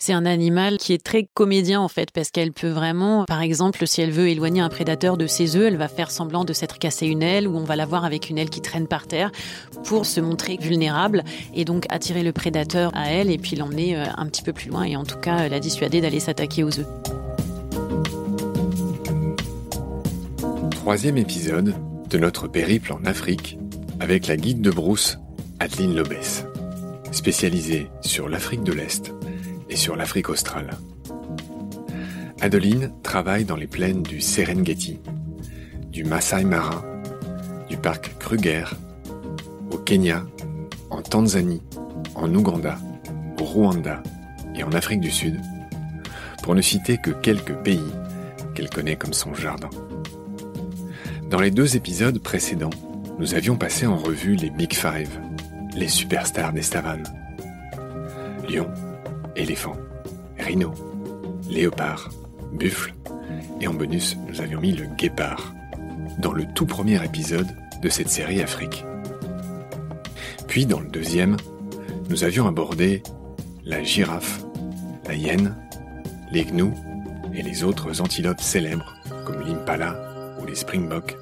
C'est un animal qui est très comédien en fait, parce qu'elle peut vraiment, par exemple, si elle veut éloigner un prédateur de ses œufs, elle va faire semblant de s'être cassé une aile, ou on va la voir avec une aile qui traîne par terre, pour se montrer vulnérable, et donc attirer le prédateur à elle, et puis l'emmener euh, un petit peu plus loin, et en tout cas la dissuader d'aller s'attaquer aux œufs. Troisième épisode de notre périple en Afrique, avec la guide de brousse Adeline Lobès, spécialisée sur l'Afrique de l'Est et sur l'Afrique australe. Adeline travaille dans les plaines du Serengeti, du Masai Mara, du parc Kruger, au Kenya, en Tanzanie, en Ouganda, au Rwanda et en Afrique du Sud, pour ne citer que quelques pays qu'elle connaît comme son jardin. Dans les deux épisodes précédents, nous avions passé en revue les Big Five, les superstars des savanes. Lion, éléphant, rhino, léopard, buffle, et en bonus, nous avions mis le guépard, dans le tout premier épisode de cette série Afrique. Puis dans le deuxième, nous avions abordé la girafe, la hyène, les gnous et les autres antilopes célèbres comme l'impala ou les springboks,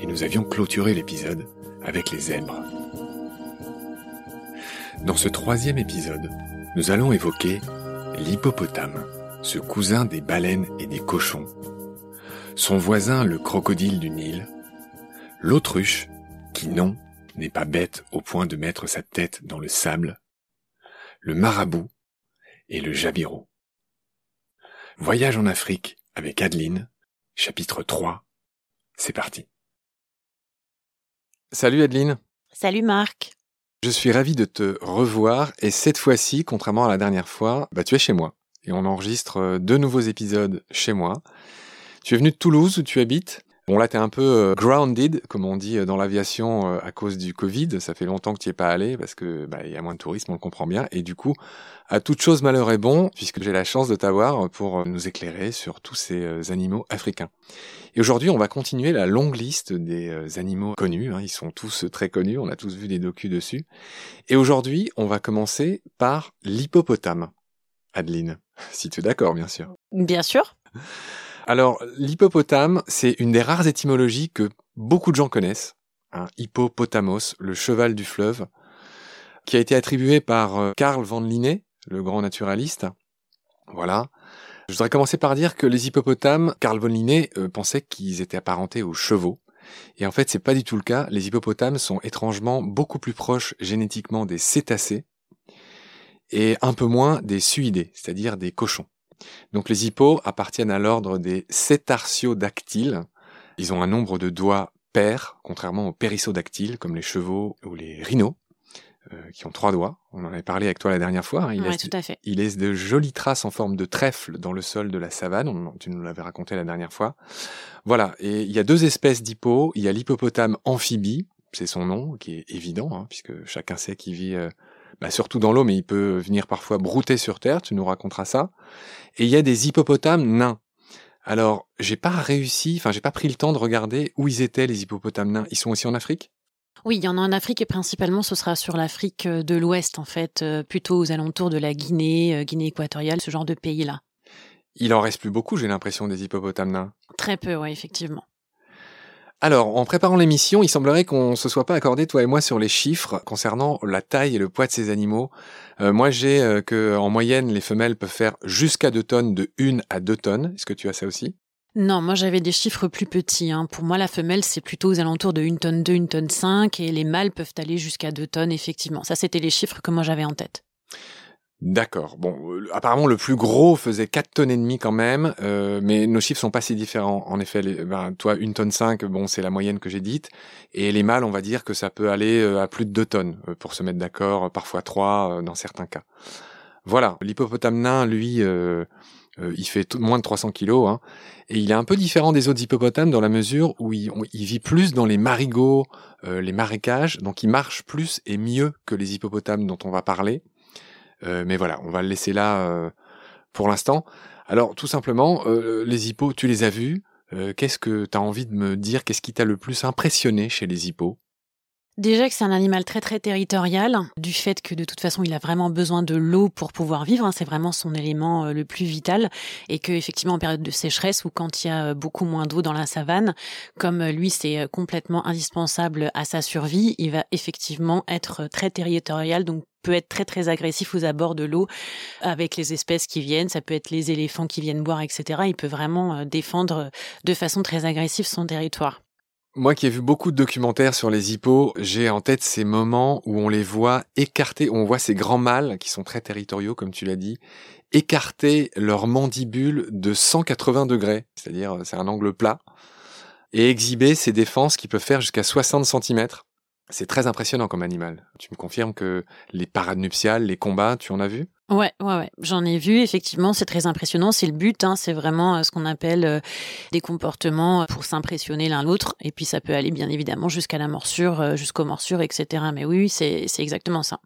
et nous avions clôturé l'épisode avec les zèbres. Dans ce troisième épisode, nous allons évoquer l'hippopotame, ce cousin des baleines et des cochons, son voisin le crocodile du Nil, l'autruche, qui non, n'est pas bête au point de mettre sa tête dans le sable, le marabout et le jabiro. Voyage en Afrique avec Adeline, chapitre 3. C'est parti. Salut Adeline. Salut Marc. Je suis ravi de te revoir et cette fois-ci, contrairement à la dernière fois, bah, tu es chez moi et on enregistre euh, deux nouveaux épisodes chez moi. Tu es venu de Toulouse où tu habites? Bon là, tu es un peu euh, grounded, comme on dit euh, dans l'aviation à cause du Covid. Ça fait longtemps que tu n'y es pas allé parce que bah, y a moins de tourisme, on le comprend bien. Et du coup, à toute chose malheur est bon, puisque j'ai la chance de t'avoir pour nous éclairer sur tous ces animaux africains. Et aujourd'hui, on va continuer la longue liste des euh, animaux connus. Hein. Ils sont tous très connus, on a tous vu des docus dessus. Et aujourd'hui, on va commencer par l'hippopotame. Adeline, si tu es d'accord, bien sûr. Bien sûr. Alors, l'hippopotame, c'est une des rares étymologies que beaucoup de gens connaissent. un hippopotamos, le cheval du fleuve, qui a été attribué par euh, Karl van Linné, le grand naturaliste. Voilà. Je voudrais commencer par dire que les hippopotames, Karl von Linné euh, pensait qu'ils étaient apparentés aux chevaux. Et en fait, c'est pas du tout le cas. Les hippopotames sont étrangement beaucoup plus proches génétiquement des cétacés et un peu moins des suidés, c'est-à-dire des cochons. Donc les hippos appartiennent à l'ordre des cétartiodactyles. Ils ont un nombre de doigts pairs, contrairement aux périssodactyles comme les chevaux ou les rhinos. Euh, qui ont trois doigts. On en avait parlé avec toi la dernière fois. Hein. Il, laisse, tout à fait. il laisse de jolies traces en forme de trèfle dans le sol de la savane. tu nous l'avais raconté la dernière fois. Voilà. Et il y a deux espèces d'hippos. Il y a l'hippopotame amphibie, c'est son nom, qui est évident, hein, puisque chacun sait qu'il vit euh, bah, surtout dans l'eau, mais il peut venir parfois brouter sur terre. Tu nous raconteras ça. Et il y a des hippopotames nains. Alors, j'ai pas réussi, enfin, j'ai pas pris le temps de regarder où ils étaient les hippopotames nains. Ils sont aussi en Afrique? Oui, il y en a en Afrique et principalement ce sera sur l'Afrique euh, de l'Ouest en fait, euh, plutôt aux alentours de la Guinée, euh, Guinée équatoriale, ce genre de pays-là. Il en reste plus beaucoup, j'ai l'impression, des hippopotames nains. Très peu, oui, effectivement. Alors, en préparant l'émission, il semblerait qu'on se soit pas accordé, toi et moi, sur les chiffres concernant la taille et le poids de ces animaux. moi, j'ai que en moyenne, les femelles peuvent faire jusqu'à 2 tonnes, de 1 à 2 tonnes. Est-ce que tu as ça aussi? Non, moi j'avais des chiffres plus petits. Hein. Pour moi, la femelle, c'est plutôt aux alentours de 1 tonne 2, 1 tonne 5, et les mâles peuvent aller jusqu'à 2 tonnes, effectivement. Ça, c'était les chiffres que moi j'avais en tête. D'accord. Bon, euh, apparemment le plus gros faisait 4 tonnes et demie quand même, euh, mais nos chiffres sont pas si différents. En effet, ben, toi 1 tonne 5, bon, c'est la moyenne que j'ai dite, et les mâles, on va dire que ça peut aller euh, à plus de 2 tonnes pour se mettre d'accord, parfois 3 dans certains cas. Voilà, l'hippopotame nain, lui, il fait moins de 300 kilos, hein, et il est un peu différent des autres hippopotames dans la mesure où il, vit plus dans les marigots, les marécages, donc il marche plus et mieux que les hippopotames dont on va parler. Euh, mais voilà, on va le laisser là pour l'instant. Alors tout simplement, les hippos, tu les as vus. Qu'est-ce que tu as envie de me dire? Qu'est-ce qui t'a le plus impressionné chez les hippos? Déjà que c'est un animal très très territorial, du fait que de toute façon il a vraiment besoin de l'eau pour pouvoir vivre, hein, c'est vraiment son élément euh, le plus vital, et que effectivement en période de sécheresse ou quand il y a euh, beaucoup moins d'eau dans la savane, comme euh, lui c'est complètement indispensable à sa survie, il va effectivement être très territorial, donc peut être très très agressif aux abords de l'eau avec les espèces qui viennent, ça peut être les éléphants qui viennent boire, etc. Il peut vraiment défendre de façon très agressive son territoire. Moi qui ai vu beaucoup de documentaires sur les hippos, j'ai en tête ces moments où on les voit écarter, où on voit ces grands mâles qui sont très territoriaux, comme tu l'as dit, écarter leur mandibule de 180 degrés, c'est-à-dire c'est un angle plat, et exhiber ces défenses qui peuvent faire jusqu'à 60 cm. C'est très impressionnant comme animal. Tu me confirmes que les parades nuptiales, les combats, tu en as vu? Ouais, ouais, ouais. J'en ai vu. Effectivement, c'est très impressionnant. C'est le but. Hein. C'est vraiment euh, ce qu'on appelle euh, des comportements pour s'impressionner l'un l'autre. Et puis, ça peut aller bien évidemment jusqu'à la morsure, euh, jusqu'aux morsures, etc. Mais oui, c'est exactement ça.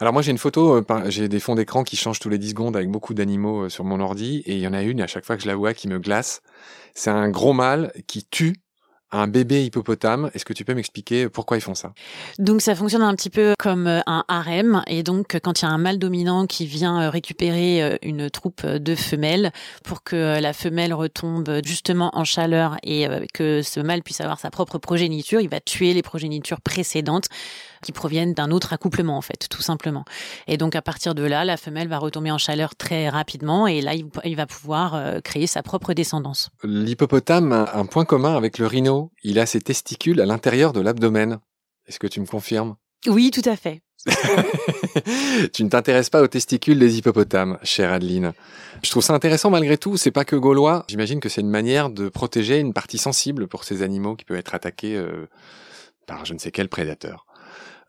Alors moi j'ai une photo, j'ai des fonds d'écran qui changent tous les 10 secondes avec beaucoup d'animaux sur mon ordi et il y en a une à chaque fois que je la vois qui me glace. C'est un gros mâle qui tue un bébé hippopotame. Est-ce que tu peux m'expliquer pourquoi ils font ça? Donc ça fonctionne un petit peu comme euh, un harem et donc quand il y a un mâle dominant qui vient euh, récupérer euh, une troupe de femelles pour que la femelle retombe justement en chaleur et que ce mâle puisse avoir sa propre progéniture, il va tuer les progénitures précédentes qui proviennent d'un autre accouplement en fait, tout simplement. Et donc à partir de là, la femelle va retomber en chaleur très rapidement et là il va pouvoir euh, créer sa propre descendance. L'hippopotame a un point commun avec le rhino, il a ses testicules à l'intérieur de l'abdomen. Est-ce que tu me confirmes? Oui, tout à fait. tu ne t'intéresses pas aux testicules des hippopotames, chère Adeline. Je trouve ça intéressant malgré tout, c'est pas que gaulois. J'imagine que c'est une manière de protéger une partie sensible pour ces animaux qui peuvent être attaqués euh, par je ne sais quel prédateur.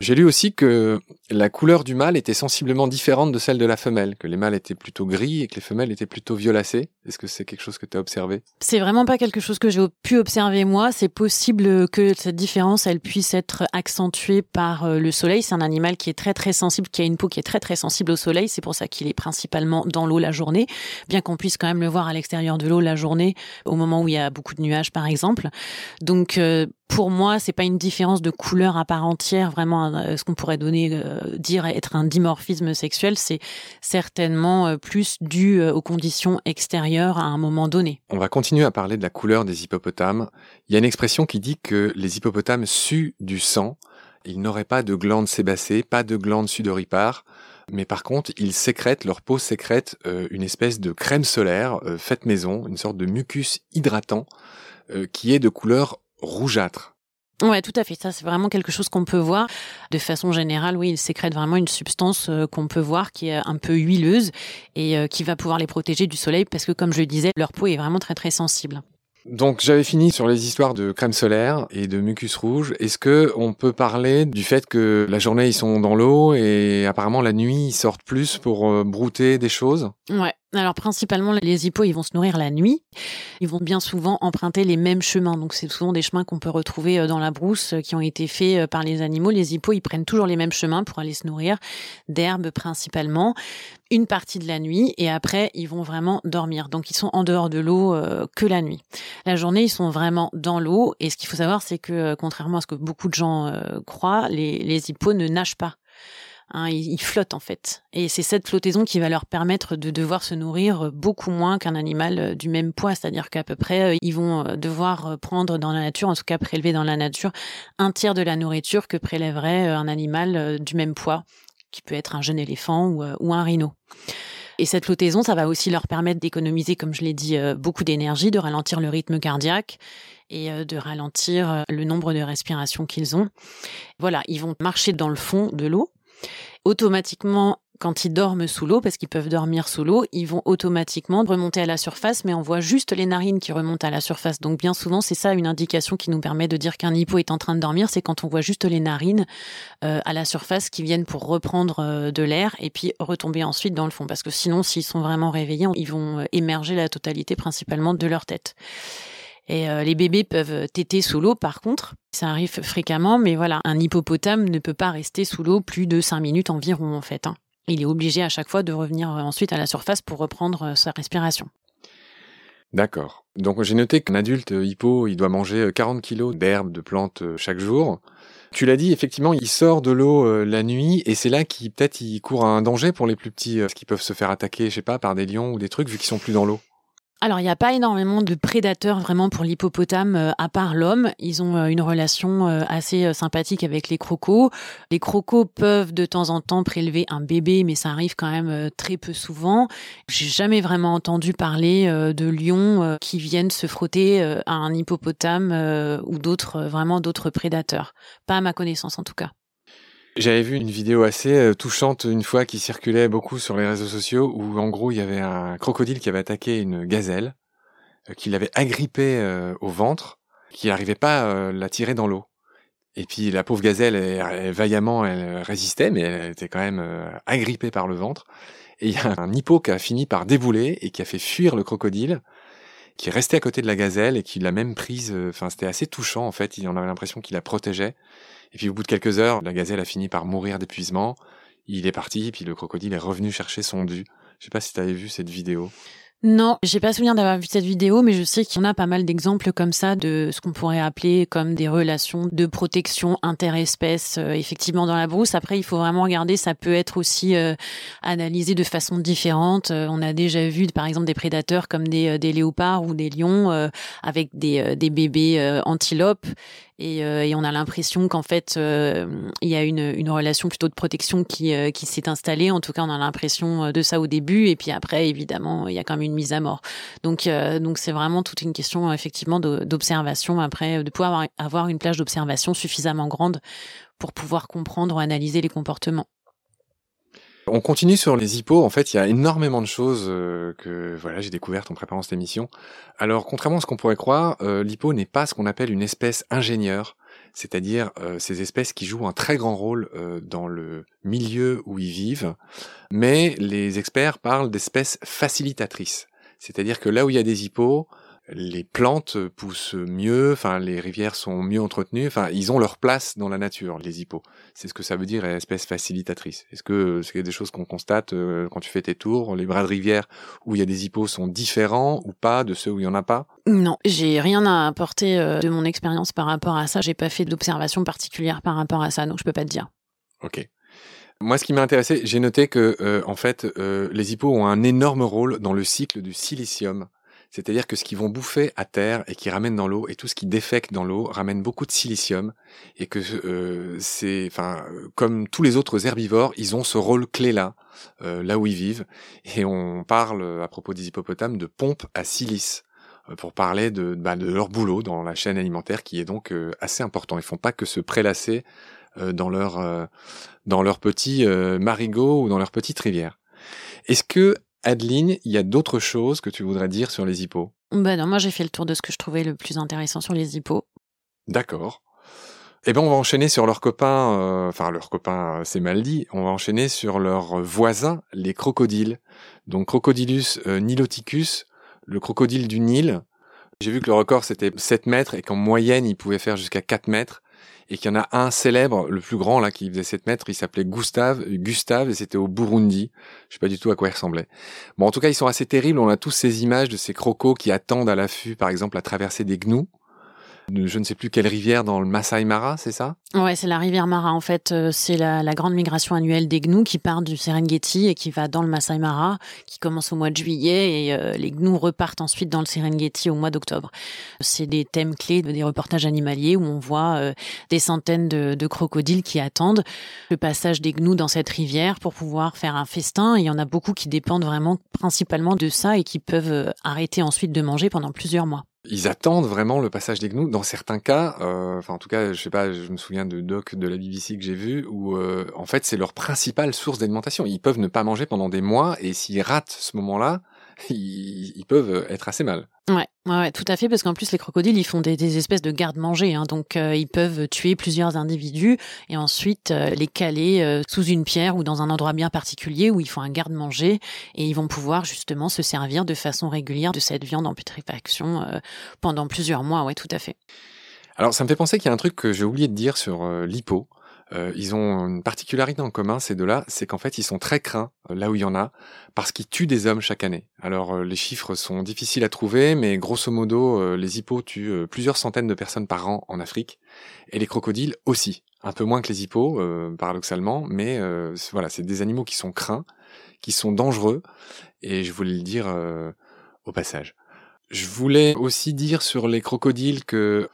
J'ai lu aussi que la couleur du mâle était sensiblement différente de celle de la femelle, que les mâles étaient plutôt gris et que les femelles étaient plutôt violacées. Est-ce que c'est quelque chose que tu as observé? C'est vraiment pas quelque chose que j'ai pu observer moi. C'est possible que cette différence, elle puisse être accentuée par euh, le soleil. C'est un animal qui est très très sensible, qui a une peau qui est très très sensible au soleil. C'est pour ça qu'il est principalement dans l'eau la journée, bien qu'on puisse quand même le voir à l'extérieur de l'eau la journée, au moment où il y a beaucoup de nuages par exemple. Donc euh, pour moi, c'est pas une différence de couleur à part entière, vraiment un, ce qu'on pourrait donner, dire être un dimorphisme sexuel, c'est certainement plus dû aux conditions extérieures à un moment donné. On va continuer à parler de la couleur des hippopotames. Il y a une expression qui dit que les hippopotames suent du sang. Ils n'auraient pas de glandes sébacées, pas de glandes sudoripares, mais par contre, ils sécrètent, leur peau sécrète euh, une espèce de crème solaire euh, faite maison, une sorte de mucus hydratant euh, qui est de couleur rougeâtre. Ouais, tout à fait. Ça, c'est vraiment quelque chose qu'on peut voir. De façon générale, oui, ils sécrètent vraiment une substance qu'on peut voir qui est un peu huileuse et qui va pouvoir les protéger du soleil parce que, comme je le disais, leur peau est vraiment très très sensible. Donc j'avais fini sur les histoires de crème solaire et de mucus rouge. Est-ce que on peut parler du fait que la journée ils sont dans l'eau et apparemment la nuit ils sortent plus pour euh, brouter des choses? Ouais. Alors principalement les hippos ils vont se nourrir la nuit. Ils vont bien souvent emprunter les mêmes chemins. Donc c'est souvent des chemins qu'on peut retrouver euh, dans la brousse euh, qui ont été faits par les animaux. Les hippos ils prennent toujours les mêmes chemins pour aller se nourrir d'herbes principalement une partie de la nuit et après ils vont vraiment dormir. Donc ils sont en dehors de l'eau euh, que la nuit. La journée ils sont vraiment dans l'eau et ce qu'il faut savoir c'est que euh, contrairement à ce que beaucoup de gens euh, croient, les, les hippos ne nagent pas. Hein, ils, flottent en fait. Et c'est cette flottaison qui va leur permettre de devoir se nourrir beaucoup moins qu'un animal du même poids. C'est-à-dire qu'à peu près, ils vont devoir prendre dans la nature, en tout cas prélever dans la nature, un tiers de la nourriture que prélèverait un animal du même poids qui peut être un jeune éléphant ou, euh, ou un rhino. Et cette flottaison, ça va aussi leur permettre d'économiser, comme je l'ai dit, euh, beaucoup d'énergie, de ralentir le rythme cardiaque et euh, de ralentir le nombre de respirations qu'ils ont. Voilà, ils vont marcher dans le fond de l'eau. Automatiquement, quand ils dorment sous l'eau, parce qu'ils peuvent dormir sous l'eau, ils vont automatiquement remonter à la surface, mais on voit juste les narines qui remontent à la surface. Donc bien souvent, c'est ça une indication qui nous permet de dire qu'un hippo est en train de dormir, c'est quand on voit juste les narines euh, à la surface qui viennent pour reprendre euh, de l'air et puis retomber ensuite dans le fond. Parce que sinon, s'ils sont vraiment réveillés, ils vont euh, émerger la totalité principalement de leur tête. Et les bébés peuvent téter sous l'eau, par contre. Ça arrive fréquemment, mais voilà, un hippopotame ne peut pas rester sous l'eau plus de 5 minutes environ, en fait. Hein il est obligé à chaque fois de revenir euh, ensuite à la surface pour reprendre euh, sa respiration. D'accord. Donc j'ai noté qu'un adulte hippo, il doit manger 40 euh, kilos d'herbes, de plantes chaque jour. Tu l'as dit, effectivement, il sort de l'eau la nuit et c'est là qu'il peut-être court un danger pour les plus petits, parce qu'ils peuvent se faire attaquer, je sais pas, par des lions ou des trucs vu qu'ils sont plus dans l'eau. Alors, il n'y a pas énormément de prédateurs vraiment pour l'hippopotame euh, à part l'homme. Ils ont euh, une relation euh, assez sympathique avec les crocos. Les crocos peuvent de temps en temps prélever un bébé, mais ça arrive quand même très peu souvent. J'ai jamais vraiment entendu parler de lions qui viennent se frotter à un hippopotame ou d'autres, vraiment d'autres prédateurs. Pas à ma connaissance en tout cas. J'avais vu une vidéo assez euh, touchante une fois qui circulait beaucoup sur les réseaux sociaux où en gros il y avait un crocodile qui avait attaqué une gazelle, euh, qui l'avait agrippée euh, au ventre, qui n'arrivait pas à la tirer dans l'eau. Et puis la pauvre gazelle, elle, vaillamment, elle résistait, mais elle était quand même agrippée par le ventre. Et il y a un hippo qui a fini par débouler et qui a fait fuir le crocodile, qui est resté à côté de la gazelle et qui l'a même prise. Enfin, c'était assez touchant en fait. Il en avait l'impression qu'il la protégeait. Et puis au bout de quelques heures, la gazelle a fini par mourir d'épuisement. Il est parti, puis le crocodile est revenu chercher son dû. Je sais pas si tu avais vu cette vidéo. Non, j'ai pas souvenir d'avoir vu cette vidéo, mais je sais qu'il y en a pas mal d'exemples comme ça de ce qu'on pourrait appeler comme des relations de protection interespèces, euh, effectivement dans la brousse. Après, il faut vraiment regarder, ça peut être aussi euh, analysé de façon différente. Euh, on a déjà vu, par exemple, des prédateurs comme des, des léopards ou des lions avec des, des bébés antilopes et, euh, et on a l'impression qu'en fait euh, il y a une, une relation plutôt de protection qui, euh, qui s'est installée. En tout cas, on a l'impression de ça au début, et puis après, évidemment, il y a quand même une mise à mort. Donc donc c'est vraiment toute une question effectivement d'observation après, de pouvoir avoir une plage d'observation suffisamment grande pour pouvoir comprendre ou analyser les comportements. On continue sur les hippos. En fait, il y a énormément de choses euh, que voilà j'ai découvertes en préparant cette émission. Alors, contrairement à ce qu'on pourrait croire, euh, l'hippo n'est pas ce qu'on appelle une espèce ingénieure, c'est-à-dire euh, ces espèces qui jouent un très grand rôle dans le milieu où ils vivent. Mais les experts parlent d'espèces facilitatrices, c'est-à-dire que là où il y a des hippos, les plantes poussent mieux, enfin les rivières sont mieux entretenues, enfin ils ont leur place dans la nature, les hippos. C'est ce que ça veut dire espèce facilitatrice. Est-ce que c'est des choses qu'on constate euh, quand tu fais tes tours, les bras de rivière où il y a des hippos sont différents ou pas de ceux où il y en a pas? Non, j'ai rien à apporter euh, de mon expérience par rapport à ça. J'ai pas fait d'observation particulière par rapport à ça, donc je peux pas te dire. Ok. Moi, ce qui m'a intéressé, j'ai noté que, euh, en fait, les hippos ont un énorme rôle dans le cycle du silicium. C'est-à-dire que ce qu'ils vont bouffer à terre et qui ramènent dans l'eau et tout ce qui défecte dans l'eau ramène beaucoup de silicium et que euh, c'est, enfin, comme tous les autres herbivores, ils ont ce rôle clé là, là où ils vivent. Et on parle à propos des hippopotames de pompe à silice pour parler de, bah, de leur boulot dans la chaîne alimentaire qui est donc assez important. Ils font pas que se prélasser euh, dans leur euh, dans leur petit euh, marigot ou dans leur petite rivière. Est-ce que Adeline, il y a d'autres choses que tu voudrais dire sur les hippos? Bah non, moi j'ai fait le tour de ce que je trouvais le plus intéressant sur les hippos. D'accord. Eh ben on va enchaîner sur leurs copains, enfin leurs copains, c'est mal dit. On va enchaîner sur leurs voisins, les crocodiles. Donc Crocodilus niloticus, le crocodile du Nil. J'ai vu que le record c'était 7 mètres et qu'en moyenne il pouvait faire jusqu'à 4 mètres et qu'il y en a un célèbre, le plus grand là, qui faisait 7 mètres, il s'appelait Gustave, Gustave, et c'était au Burundi. Je sais pas du tout à quoi il ressemblait. Bon, en tout cas, ils sont assez terribles. On a tous ces images de ces crocos qui attendent à l'affût, par exemple, à traverser des gnous je ne sais plus quelle rivière dans le Masai Mara, c'est ça? Ouais, c'est la rivière Mara en fait. Euh, c'est la, grande migration annuelle des gnous qui part du Serengeti et qui va dans le Masai Mara, qui commence au mois de juillet et euh, les gnous repartent ensuite dans le Serengeti au mois d'octobre. C'est des thèmes clés des reportages animaliers où on voit euh, des centaines de, de, crocodiles qui attendent le passage des gnous dans cette rivière pour pouvoir faire un festin. il y en a beaucoup qui dépendent vraiment principalement de ça et qui peuvent arrêter ensuite de manger pendant plusieurs mois ils attendent vraiment le passage des gnous. Dans certains cas, euh, enfin en tout cas, je sais pas, je me souviens de doc de la BBC que j'ai vu où euh, en fait c'est leur principale source d'alimentation. Ils peuvent ne pas manger pendant des mois et s'ils ratent ce moment-là, ils, peuvent être assez mal. Ouais, ouais, tout à fait, parce qu'en plus les crocodiles, ils font des, espèces de garde-manger, hein, donc euh, ils peuvent tuer plusieurs individus et ensuite euh, les caler euh, sous une pierre ou dans un endroit bien particulier où ils font un garde-manger et ils vont pouvoir justement se servir de façon régulière de cette viande en putréfaction pendant plusieurs mois. Ouais, tout à fait. Alors ça me fait penser qu'il y a un truc que j'ai oublié de dire sur l'hypo. Euh, ils ont une particularité en commun, ces deux-là, c'est qu'en fait, ils sont très craints, euh, là où il y en a, parce qu'ils tuent des hommes chaque année. Alors, euh, les chiffres sont difficiles à trouver, mais grosso modo, les hippos tuent plusieurs centaines de personnes par an en Afrique, et les crocodiles aussi. Un peu moins que les hippos, paradoxalement, mais voilà, c'est des animaux qui sont craints, qui sont dangereux, et je voulais le dire au passage. Je voulais aussi dire sur les crocodiles que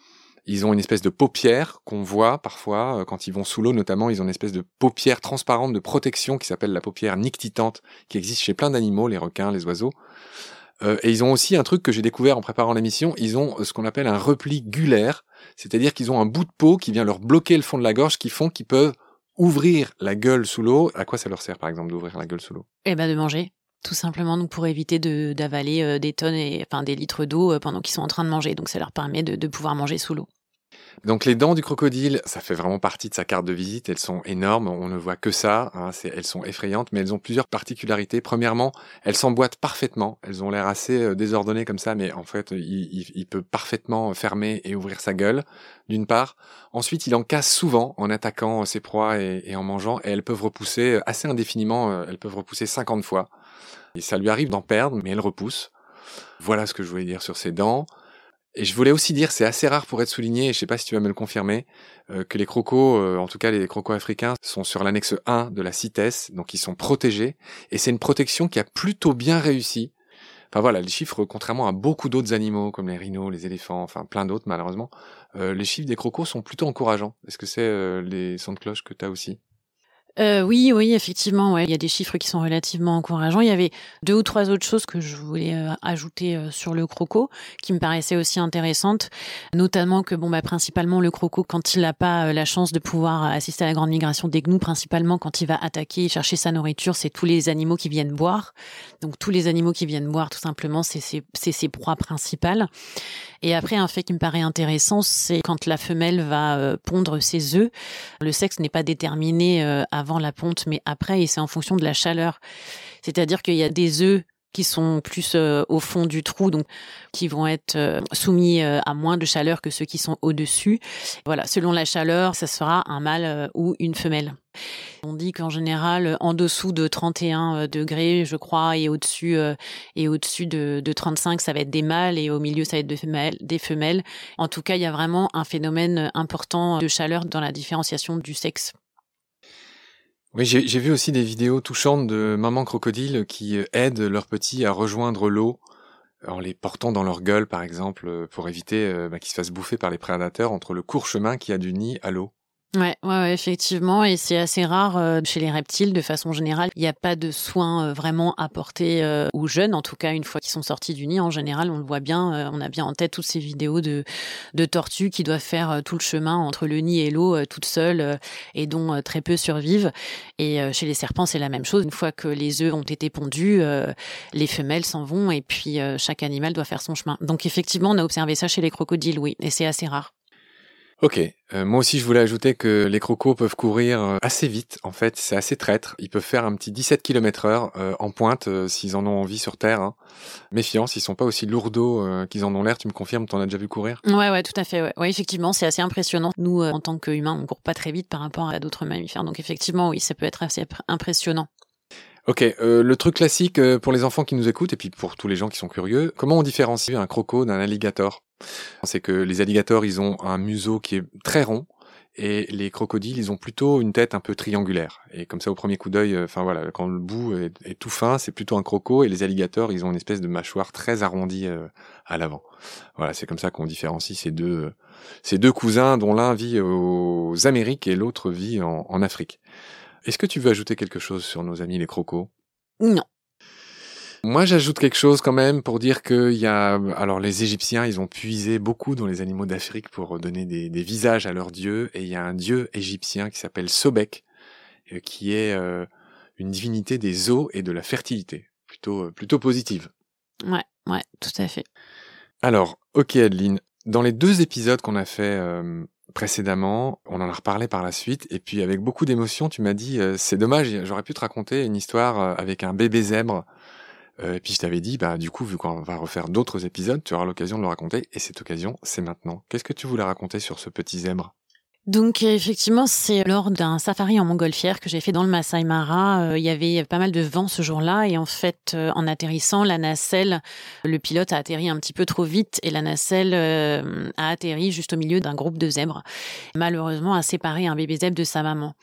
ils ont une espèce de paupière qu'on voit parfois euh, quand ils vont sous l'eau, notamment. Ils ont une espèce de paupière transparente de protection qui s'appelle la paupière nictitante, qui existe chez plein d'animaux, les requins, les oiseaux. Euh, et ils ont aussi un truc que j'ai découvert en préparant l'émission. Ils ont euh, ce qu'on appelle un repli gulaire, c'est-à-dire qu'ils ont un bout de peau qui vient leur bloquer le fond de la gorge, qui font qu'ils peuvent ouvrir la gueule sous l'eau. À quoi ça leur sert, par exemple, d'ouvrir la gueule sous l'eau? Eh ben, de manger tout simplement pour éviter d'avaler des tonnes et enfin des litres d'eau pendant qu'ils sont en train de manger. Donc ça leur permet de, pouvoir manger sous l'eau. Donc les dents du crocodile, ça fait vraiment partie de sa carte de visite. Elles sont énormes, on ne voit que ça. Hein, elles sont effrayantes, mais elles ont plusieurs particularités. Premièrement, elles s'emboîtent parfaitement. Elles ont l'air assez euh, désordonnées comme ça, mais en fait, il, peut parfaitement fermer et ouvrir sa gueule, d'une part. Ensuite, il en casse souvent en attaquant ses proies et, en mangeant, et elles peuvent repousser assez indéfiniment. Euh, elles peuvent repousser 50 fois. Et ça lui arrive d'en perdre, mais elles repoussent. Voilà ce que je voulais dire sur ses dents. Et je voulais aussi dire, c'est assez rare pour être souligné, et je sais pas si tu vas me le confirmer, euh, que les crocos, euh, en tout cas les crocos africains, sont sur l'annexe 1 de la CITES, donc ils sont protégés, et c'est une protection qui a plutôt bien réussi. Enfin voilà, les chiffres, contrairement à beaucoup d'autres animaux, comme les rhinos, les éléphants, enfin plein d'autres malheureusement, euh, les chiffres des crocos sont plutôt encourageants. Est-ce que c'est les sons de cloche que tu as aussi? Euh, oui, oui, effectivement, ouais. il y a des chiffres qui sont relativement encourageants. Il y avait deux ou trois autres choses que je voulais euh, ajouter euh, sur le croco, qui me paraissaient aussi intéressantes, notamment que bon, bah, principalement le croco, quand il n'a pas la chance de pouvoir assister à la grande migration des gnous, principalement quand il va attaquer et chercher sa nourriture, c'est tous les animaux qui viennent boire. Donc tous les animaux qui viennent boire, tout simplement, c'est ses proies principales. Et après, un fait qui me paraît intéressant, c'est quand la femelle va pondre ses œufs. Le sexe n'est pas déterminé avant la ponte, mais après, et c'est en fonction de la chaleur. C'est-à-dire qu'il y a des œufs qui sont plus euh, au fond du trou, donc qui vont être euh, soumis euh, à moins de chaleur que ceux qui sont au-dessus. Voilà, selon la chaleur, ça sera un mâle ou une femelle. On dit qu'en général, en dessous de 31 degrés, je crois, et au-dessus et au-dessus de, de, 35, ça va être des mâles et au milieu, ça va être des femelles, des femelles. En tout cas, il y a vraiment un phénomène important de chaleur dans la différenciation du sexe. Oui, j'ai vu aussi des vidéos touchantes de mamans crocodiles qui aident leurs petits à rejoindre l'eau en les portant dans leur gueule, par exemple, pour éviter bah, qu'ils se fassent bouffer par les prédateurs entre le court chemin qui a du nid à l'eau. Ouais, ouais, effectivement, et c'est assez rare euh, chez les reptiles de façon générale. Il n'y a pas de soins euh, vraiment apportés euh, aux jeunes, en tout cas une fois qu'ils sont sortis du nid. En général, on le voit bien, on a bien en tête toutes ces vidéos de, de tortues qui doivent faire tout le chemin entre le nid et l'eau toutes seules et dont très peu survivent. Et chez les serpents, c'est la même chose. Une fois que les œufs ont été pondus, les femelles s'en vont et puis chaque animal doit faire son chemin. Donc effectivement, on a observé ça chez les crocodiles, oui, et c'est assez rare. Ok, euh, moi aussi je voulais ajouter que les crocos peuvent courir euh, assez vite, en fait c'est assez traître, ils peuvent faire un petit 17 km heure euh, en pointe s'ils en ont envie sur Terre. Hein. Méfiance, ils sont pas aussi lourdeaux qu'ils en ont l'air, tu me confirmes, t'en as déjà vu courir? Ouais, ouais, tout à fait, ouais. effectivement c'est assez impressionnant. Nous, en tant qu'humains, on court pas très vite par rapport à d'autres mammifères, donc effectivement oui, ça peut être assez impressionnant. Ok, le truc classique pour les enfants qui nous écoutent et puis pour tous les gens qui sont curieux, comment on différencie un croco d'un alligator? C'est que les alligators, ils ont un museau qui est très rond, et les crocodiles, ils ont plutôt une tête un peu triangulaire. Et comme ça, au premier coup d'œil, enfin voilà, quand le bout est, tout fin, c'est plutôt un croco. Et les alligators, ils ont une espèce de mâchoire très arrondie euh, à l'avant. Voilà, c'est comme ça qu'on différencie ces deux, ces deux cousins, dont l'un vit aux Amériques et l'autre vit en Afrique. Est-ce que tu veux ajouter quelque chose sur nos amis les crocos? Non. Moi, j'ajoute quelque chose quand même pour dire qu'il y a, alors les Égyptiens, ils ont puisé beaucoup dans les animaux d'Afrique pour donner des, visages à leurs dieux, et il y a un dieu égyptien qui s'appelle Sobek, euh, qui est euh, une divinité des eaux et de la fertilité, plutôt euh, plutôt positive. Ouais, ouais, tout à fait. Alors, ok Adeline, dans les deux épisodes qu'on a fait précédemment, on en a reparlé par la suite, et puis avec beaucoup d'émotion, tu m'as dit, c'est dommage, j'aurais pu te raconter une histoire avec un bébé zèbre euh, et puis je t'avais dit, bah du coup, vu qu'on va refaire d'autres épisodes, tu auras l'occasion de le raconter. Et cette occasion, c'est maintenant. Qu'est-ce que tu voulais raconter sur ce petit zèbre? Donc effectivement, c'est lors d'un safari en montgolfière que j'ai fait dans le Masai Mara. Euh, il y avait pas mal de vent ce jour-là et en fait, euh, en atterrissant, la nacelle, le pilote a atterri un petit peu trop vite et la nacelle euh, a atterri juste au milieu d'un groupe de zèbres. Malheureusement, a séparé un bébé zèbre de sa maman.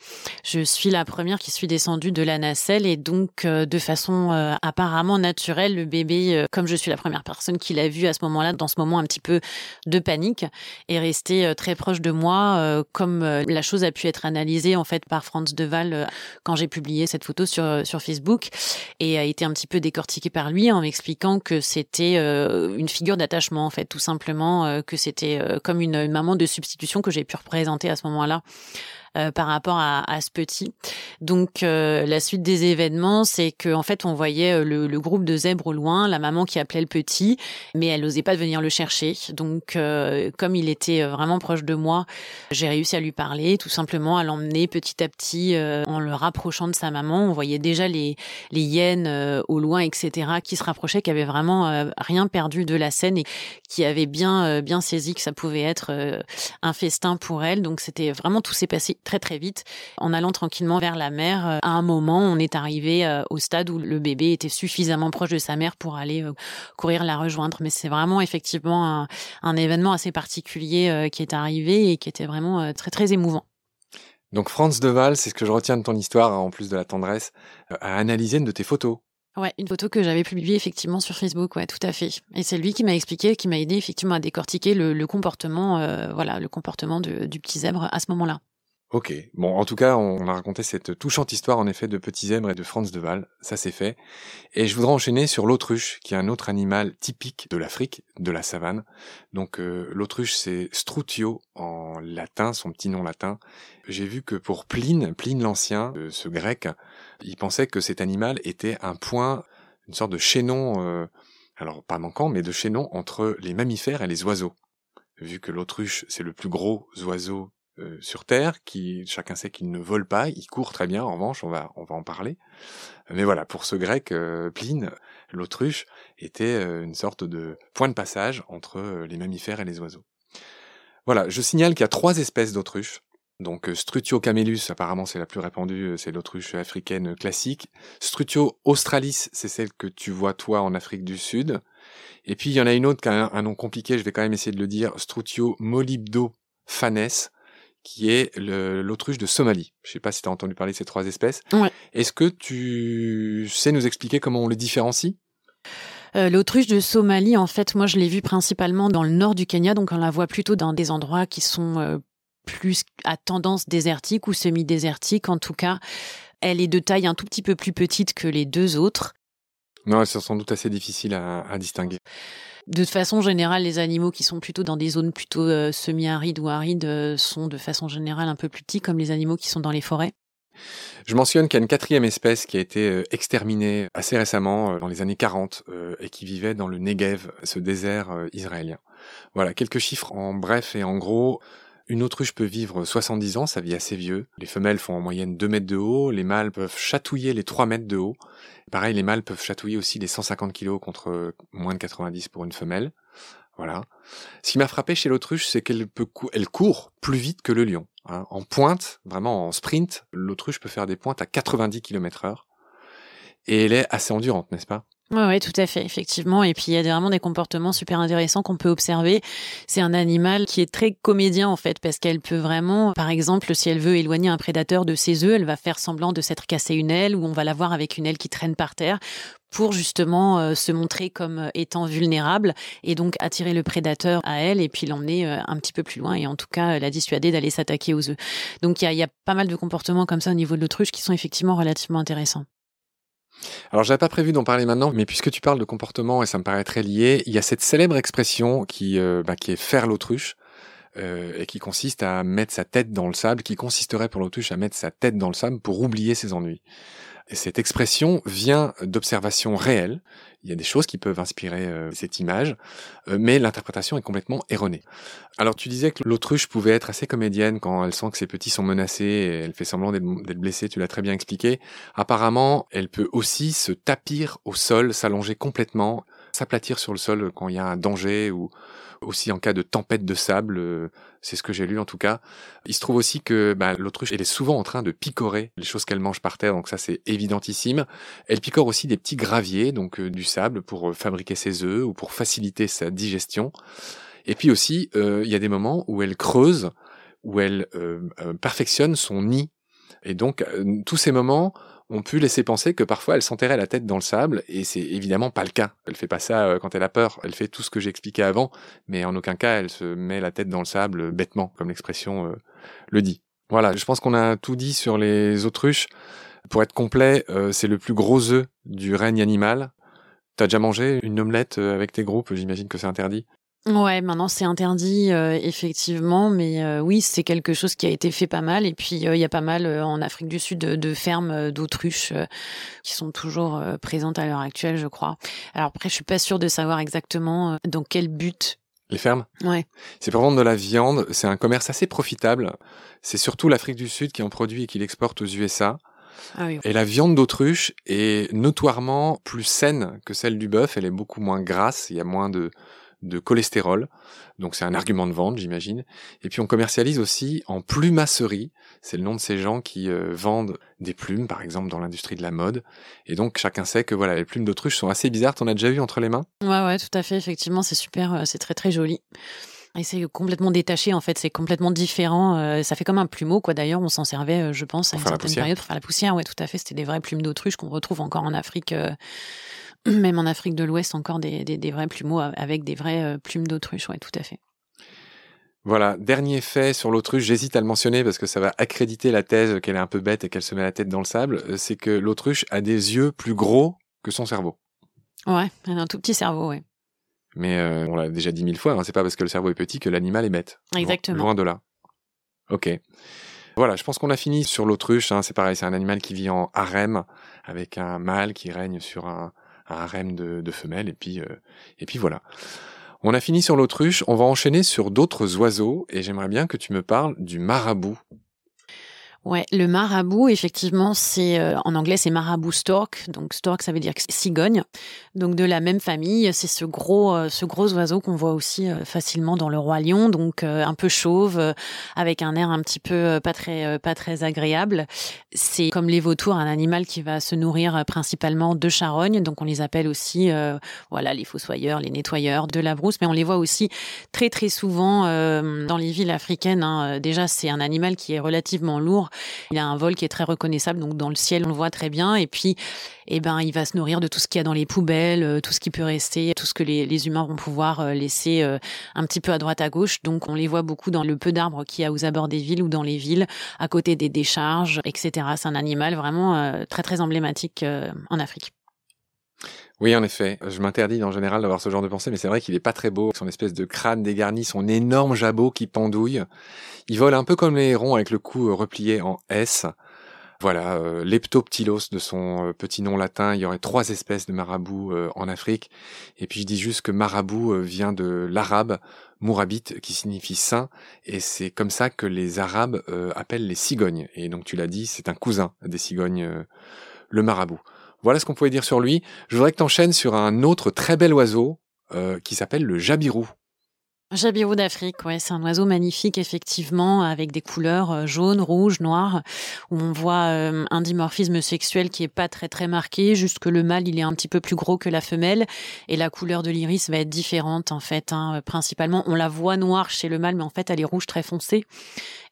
Je suis la première qui suis descendue de la nacelle et donc de façon apparemment naturelle, le bébé, comme je suis la première personne qui l'a vu à ce moment-là, dans ce moment un petit peu de panique, est resté très proche de moi comme euh, la chose a pu être analysée en fait par Franz Deval euh, quand j'ai publié cette photo sur euh, sur Facebook et a été un petit peu décortiquée par lui en m'expliquant que c'était une figure d'attachement en fait tout simplement que c'était comme une maman de substitution que j'ai pu représenter à ce moment-là par rapport à, ce petit. Donc euh, la suite des événements, c'est que en fait on voyait euh, le, groupe de zèbres au loin, la maman qui appelait le petit, mais elle n'osait pas venir le chercher. Donc comme il était vraiment proche de moi, j'ai réussi à lui parler, tout simplement à l'emmener petit à petit en le rapprochant de sa maman. On voyait déjà les les hyènes au loin, etc., qui se rapprochaient, qui avaient vraiment rien perdu de la scène et qui avaient bien bien saisi que ça pouvait être un festin pour elle. Donc c'était vraiment tout s'est passé très très vite. En allant tranquillement vers la mer, euh, à un moment, on est arrivé euh, au stade où le bébé était suffisamment proche de sa mère pour aller euh, courir la rejoindre. Mais c'est vraiment effectivement un, événement assez particulier qui est arrivé et qui était vraiment très très émouvant. Donc Franz Deval, c'est ce que je retiens de ton histoire, en plus de la tendresse, a analysé une de tes photos. Ouais, une photo que j'avais publiée effectivement sur Facebook, ouais, tout à fait. Et c'est lui qui m'a expliqué, qui m'a aidé effectivement à décortiquer le, comportement, voilà, le comportement du petit zèbre à ce moment-là. Ok, bon, en tout cas, on a raconté cette touchante histoire en effet de Petit Zèbre et de Franz de Waal, ça c'est fait. Et je voudrais enchaîner sur l'autruche, qui est un autre animal typique de l'Afrique, de la savane. Donc euh, l'autruche c'est Strutio en latin, son petit nom latin. J'ai vu que pour Pline, Pline l'Ancien, euh, ce grec, il pensait que cet animal était un point, une sorte de chaînon, euh, alors pas manquant, mais de chaînon entre les mammifères et les oiseaux vu que l'autruche c'est le plus gros oiseau euh, sur Terre, qui chacun sait qu'il ne vole pas, il court très bien. En revanche, on va on va en parler. Mais voilà, pour ce grec, euh, Pline, l'autruche était euh, une sorte de point de passage entre les mammifères et les oiseaux. Voilà, je signale qu'il y a trois espèces d'autruches. Donc Strutio camellus, apparemment c'est la plus répandue, c'est l'autruche africaine classique. Strutio australis, c'est celle que tu vois toi en Afrique du Sud. Et puis il y en a une autre qui a un, nom compliqué, je vais quand même essayer de le dire, Strutio molybdo fanes, qui est l'autruche de Somalie. Je ne sais pas si tu as entendu parler de ces trois espèces. Ouais. Est-ce que tu sais nous expliquer comment on les différencie? Euh, L'autruche de Somalie, en fait, moi je l'ai vue principalement dans le nord du Kenya, donc on la voit plutôt dans des endroits qui sont euh, plus à tendance désertique ou semi-désertique en tout cas. Elle est de taille un tout petit peu plus petite que les deux autres. Non, c'est sans doute assez difficile à, distinguer. De façon générale, les animaux qui sont plutôt dans des zones plutôt euh, semi-arides ou arides euh, sont de façon générale un peu plus petits, comme les animaux qui sont dans les forêts. Je mentionne qu'il y a une quatrième espèce qui a été euh, exterminée assez récemment, dans les années 40, et qui vivait dans le Negev, ce désert israélien. Voilà, quelques chiffres en bref et en gros. Une autruche peut vivre 70 ans, ça vit assez vieux. Les femelles font en moyenne 2 mètres de haut, les mâles peuvent chatouiller les 3 mètres de haut. Pareil, les mâles peuvent chatouiller aussi les 150 kg contre moins de 90 pour une femelle. Voilà. Ce qui m'a frappé chez l'autruche, c'est qu'elle peut elle court plus vite que le lion. Hein. En pointe, vraiment en sprint, l'autruche peut faire des pointes à 90 km heure. Et elle est assez endurante, n'est-ce pas? Oui, ouais, tout à fait, effectivement. Et puis il y a vraiment des comportements super intéressants qu'on peut observer. C'est un animal qui est très comédien en fait, parce qu'elle peut vraiment, par exemple, si elle veut éloigner un prédateur de ses œufs, elle va faire semblant de s'être cassé une aile, ou on va la voir avec une aile qui traîne par terre pour justement euh, se montrer comme euh, étant vulnérable et donc attirer le prédateur à elle et puis l'emmener euh, un petit peu plus loin et en tout cas la dissuader d'aller s'attaquer aux œufs. Donc il y a, y a, pas mal de comportements comme ça au niveau de l'autruche qui sont effectivement relativement intéressants. Alors, j'avais pas prévu d'en parler maintenant, mais puisque tu parles de comportement et ça me paraît très lié, il y a cette célèbre expression qui, euh, bah, qui est faire l'autruche. Euh, et qui consiste à mettre sa tête dans le sable, qui consisterait pour l'autruche à mettre sa tête dans le sable pour oublier ses ennuis. Et cette expression vient d'observations réelles. Il y a des choses qui peuvent inspirer euh, cette image, euh, mais l'interprétation est complètement erronée. Alors tu disais que l'autruche pouvait être assez comédienne quand elle sent que ses petits sont menacés et elle fait semblant d'être blessée, tu l'as très bien expliqué. Apparemment, elle peut aussi se tapir au sol, s'allonger complètement, s'aplatir sur le sol quand il y a un danger ou aussi en cas de tempête de sable, euh, c'est ce que j'ai lu en tout cas. Il se trouve aussi que bah, l'autruche, elle est souvent en train de picorer les choses qu'elle mange par terre, donc ça c'est évidentissime. Elle picore aussi des petits graviers, donc euh, du sable, pour euh, fabriquer ses œufs ou pour faciliter sa digestion. Et puis aussi, il y a des moments où elle creuse, où elle perfectionne son nid. Et donc, tous ces moments, ont pu laisser penser que parfois elle s'enterrait la tête dans le sable, et c'est évidemment pas le cas. Elle fait pas ça euh, quand elle a peur, elle fait tout ce que j'expliquais avant, mais en aucun cas elle se met la tête dans le sable euh, bêtement, comme l'expression euh, le dit. Voilà, je pense qu'on a tout dit sur les autruches. Pour être complet, c'est le plus gros œuf du règne animal. T'as déjà mangé une omelette avec tes groupes? J'imagine que c'est interdit. Ouais, maintenant c'est interdit euh, effectivement, mais euh, oui, c'est quelque chose qui a été fait pas mal. Et puis euh, il y a pas mal en Afrique du Sud de, fermes d'autruches qui sont toujours présentes à l'heure actuelle, je crois. Alors après, je suis pas sûre de savoir exactement dans quel but. Les fermes? Ouais. C'est pour vendre de la viande. C'est un commerce assez profitable. C'est surtout l'Afrique du Sud qui en produit et qui l'exporte aux USA. Ah oui. Et la viande d'autruche est notoirement plus saine que celle du bœuf. Elle est beaucoup moins grasse. Il y a moins de de cholestérol. Donc c'est un argument de vente, j'imagine. Et puis on commercialise aussi en plumasserie. C'est le nom de ces gens qui euh, vendent des plumes, par exemple dans l'industrie de la mode. Et donc chacun sait que voilà, les plumes d'autruche sont assez bizarres. T'en as déjà vu entre les mains? Ouais, ouais, tout à fait. Effectivement, c'est super, euh, c'est très très joli. Et c'est complètement détaché en fait, c'est complètement différent. Euh, ça fait comme un plumeau quoi. D'ailleurs, on s'en servait, je pense, à une certaine période pour faire la poussière. Ouais, tout à fait. C'était des vraies plumes d'autruche qu'on retrouve encore en Afrique même en Afrique de l'Ouest, encore des, des, vrais plumeaux avec des vraies euh, plumes d'autruche, ouais, tout à fait. Voilà, dernier fait sur l'autruche, j'hésite à le mentionner parce que ça va accréditer la thèse qu'elle est un peu bête et qu'elle se met la tête dans le sable, euh, c'est que l'autruche a des yeux plus gros que son cerveau. Ouais, elle a un tout petit cerveau, ouais. Mais euh, on l'a déjà dit mille fois, hein, c'est pas parce que le cerveau est petit que l'animal est bête. Exactement. Loin de là. Ok. Voilà, je pense qu'on a fini sur l'autruche. Hein, c'est pareil, c'est un animal qui vit en harem avec un mâle qui règne sur un, un harem de, femelles, et puis, euh, et puis voilà. On a fini sur l'autruche, on va enchaîner sur d'autres oiseaux, et j'aimerais bien que tu me parles du marabout. Ouais, le marabout, effectivement, c'est euh, en anglais c'est marabout stork. Donc stork, ça veut dire cigogne. Donc de la même famille, c'est ce gros, euh, ce gros oiseau qu'on voit aussi euh, facilement dans le roi lion. Donc un peu chauve, avec un air un petit peu pas très, pas très agréable. C'est comme les vautours, un animal qui va se nourrir principalement de charognes. Donc on les appelle aussi, voilà, les fossoyeurs, les nettoyeurs de la brousse. Mais on les voit aussi très très souvent dans les villes africaines. Hein. Déjà, c'est un animal qui est relativement lourd il a un vol qui est très reconnaissable, donc dans le ciel on le voit très bien. Et puis, eh ben, il va se nourrir de tout ce qu'il y a dans les poubelles, euh, tout ce qui peut rester, tout ce que les, humains vont pouvoir euh, laisser euh, un petit peu à droite à gauche. Donc, on les voit beaucoup dans le peu d'arbres qu'il y a aux abords des villes ou dans les villes, à côté des décharges, etc. C'est un animal vraiment très très emblématique en Afrique. Oui, en effet. Je m'interdis en général d'avoir ce genre de pensée, mais c'est vrai qu'il est pas très beau. Son espèce de crâne dégarni, son énorme jabot qui pendouille. Il vole un peu comme les hérons avec le cou euh, replié en S. Voilà, euh, de son euh, petit nom latin. Il y aurait trois espèces de marabouts euh, en Afrique. Et puis je dis juste que marabout vient de l'arabe mourabit qui signifie saint. Et c'est comme ça que les arabes appellent les cigognes. Et donc tu l'as dit, c'est un cousin des cigognes, le marabout. Voilà ce qu'on pouvait dire sur lui. Je voudrais que tu enchaînes sur un autre très bel oiseau euh, qui s'appelle le jabirou. Jabirou d'Afrique, ouais, c'est un oiseau magnifique effectivement avec des couleurs euh, jaune, rouge, noir, où on voit euh, un dimorphisme sexuel qui est pas très très marqué, juste que le mâle il est un petit peu plus gros que la femelle et la couleur de l'iris va être différente en fait. Hein. Principalement, on la voit noire chez le mâle, mais en fait elle est rouge très foncée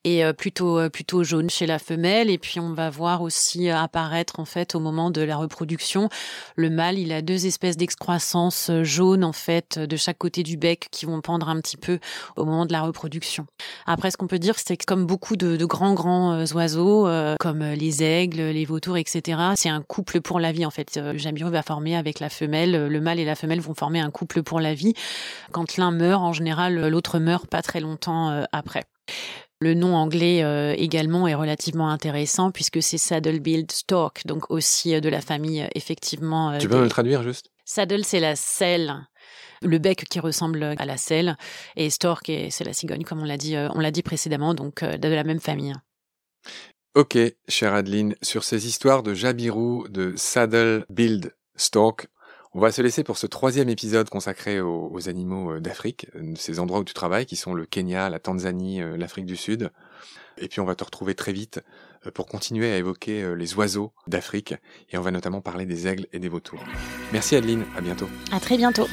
et euh, plutôt euh, plutôt jaune chez la femelle. Et puis on va voir aussi euh, apparaître en fait au moment de la reproduction le mâle. Il a deux espèces d'excroissance jaune en fait de chaque côté du bec qui vont pendre un petit peu au moment de la reproduction. Après, ce qu'on peut dire, c'est que comme beaucoup de, de grands grands oiseaux, comme les aigles, les vautours, etc., c'est un couple pour la vie en fait. Le jabiro va former avec la femelle, le mâle et la femelle vont former un couple pour la vie. Quand l'un meurt, en général, l'autre meurt pas très longtemps après. Le nom anglais euh, également est relativement intéressant puisque c'est Saddle-billed Stork, donc aussi euh, de la famille euh, effectivement. tu peux me le traduire juste? Saddle, c'est la selle, le bec qui ressemble à la selle, et Stork, c'est la cigogne, comme on l'a dit, on l'a dit précédemment, donc de la même famille. Ok, chère Adeline, sur ces histoires de Jabirou, de Saddle-billed Stork, on va se laisser pour ce troisième épisode consacré aux, animaux euh, d'Afrique, euh, ces endroits où tu travailles, qui sont le Kenya, la Tanzanie, euh, l'Afrique du Sud. Et puis on va te retrouver très vite pour continuer à évoquer les oiseaux d'Afrique, et on va notamment parler des aigles et des vautours. Merci Adeline, à bientôt. À très bientôt.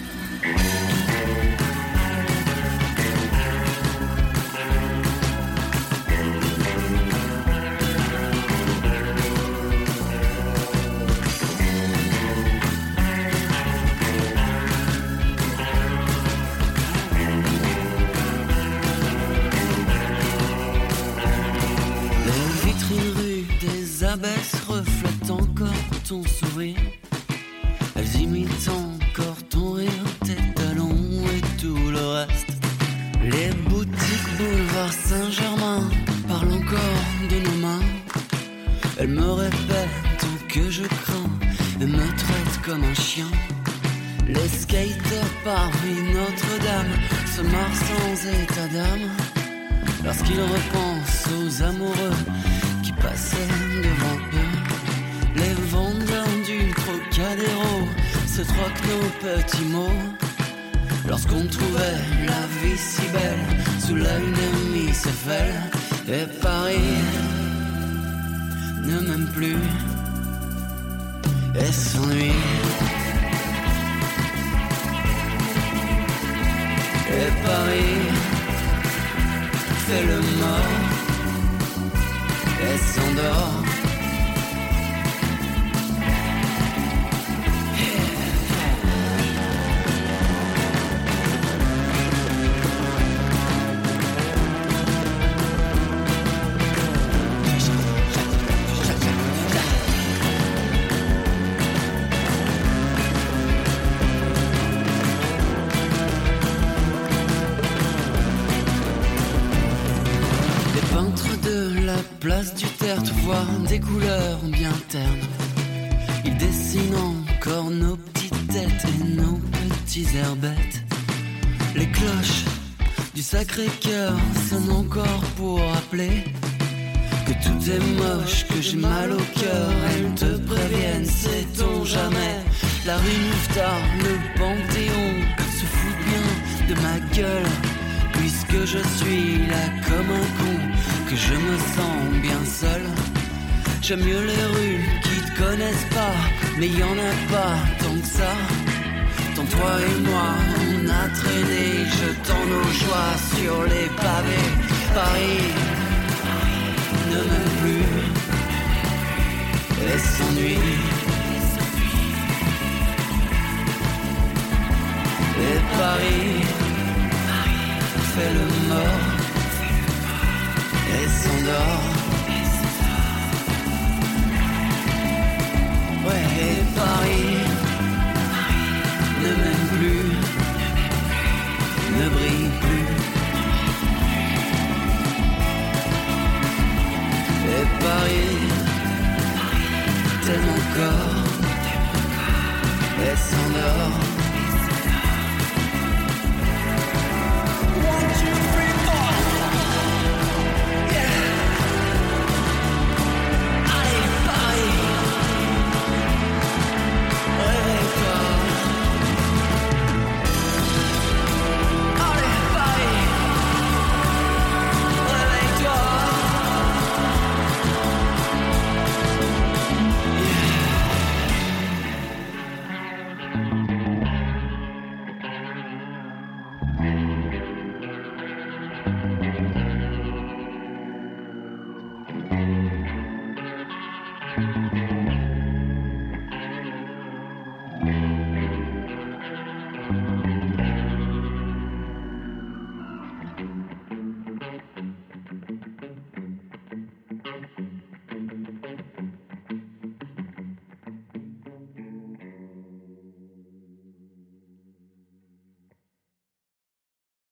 Nos petits mots. Lorsqu'on trouvait la vie si belle sous la lune se fait et Paris ne m'aime plus et s'ennuie. Et Paris fait le mort et s'endort. Des couleurs bien ternes. Il dessine encore nos petites têtes et nos petits herbettes. Les cloches du Sacré-Cœur sonnent encore pour appeler que tout est moche, que j'ai mal au cœur. Elles te préviennent, sait-on jamais. La rue Mouffetard, le Panthéon se fout bien de ma gueule. Puisque je suis là comme un con, que je me sens bien seul. J'aime mieux les rues qui te connaissent pas, mais y en a pas tant que ça. Tant toi et moi, on a traîné, jetant nos joies sur les pavés. Paris ne m'aime plus et s'ennuie. Et Paris fait le mort et s'endort. Ouais, et Paris ne m'aime plus, ne brille plus. Et Paris t'aime encore et s'endort.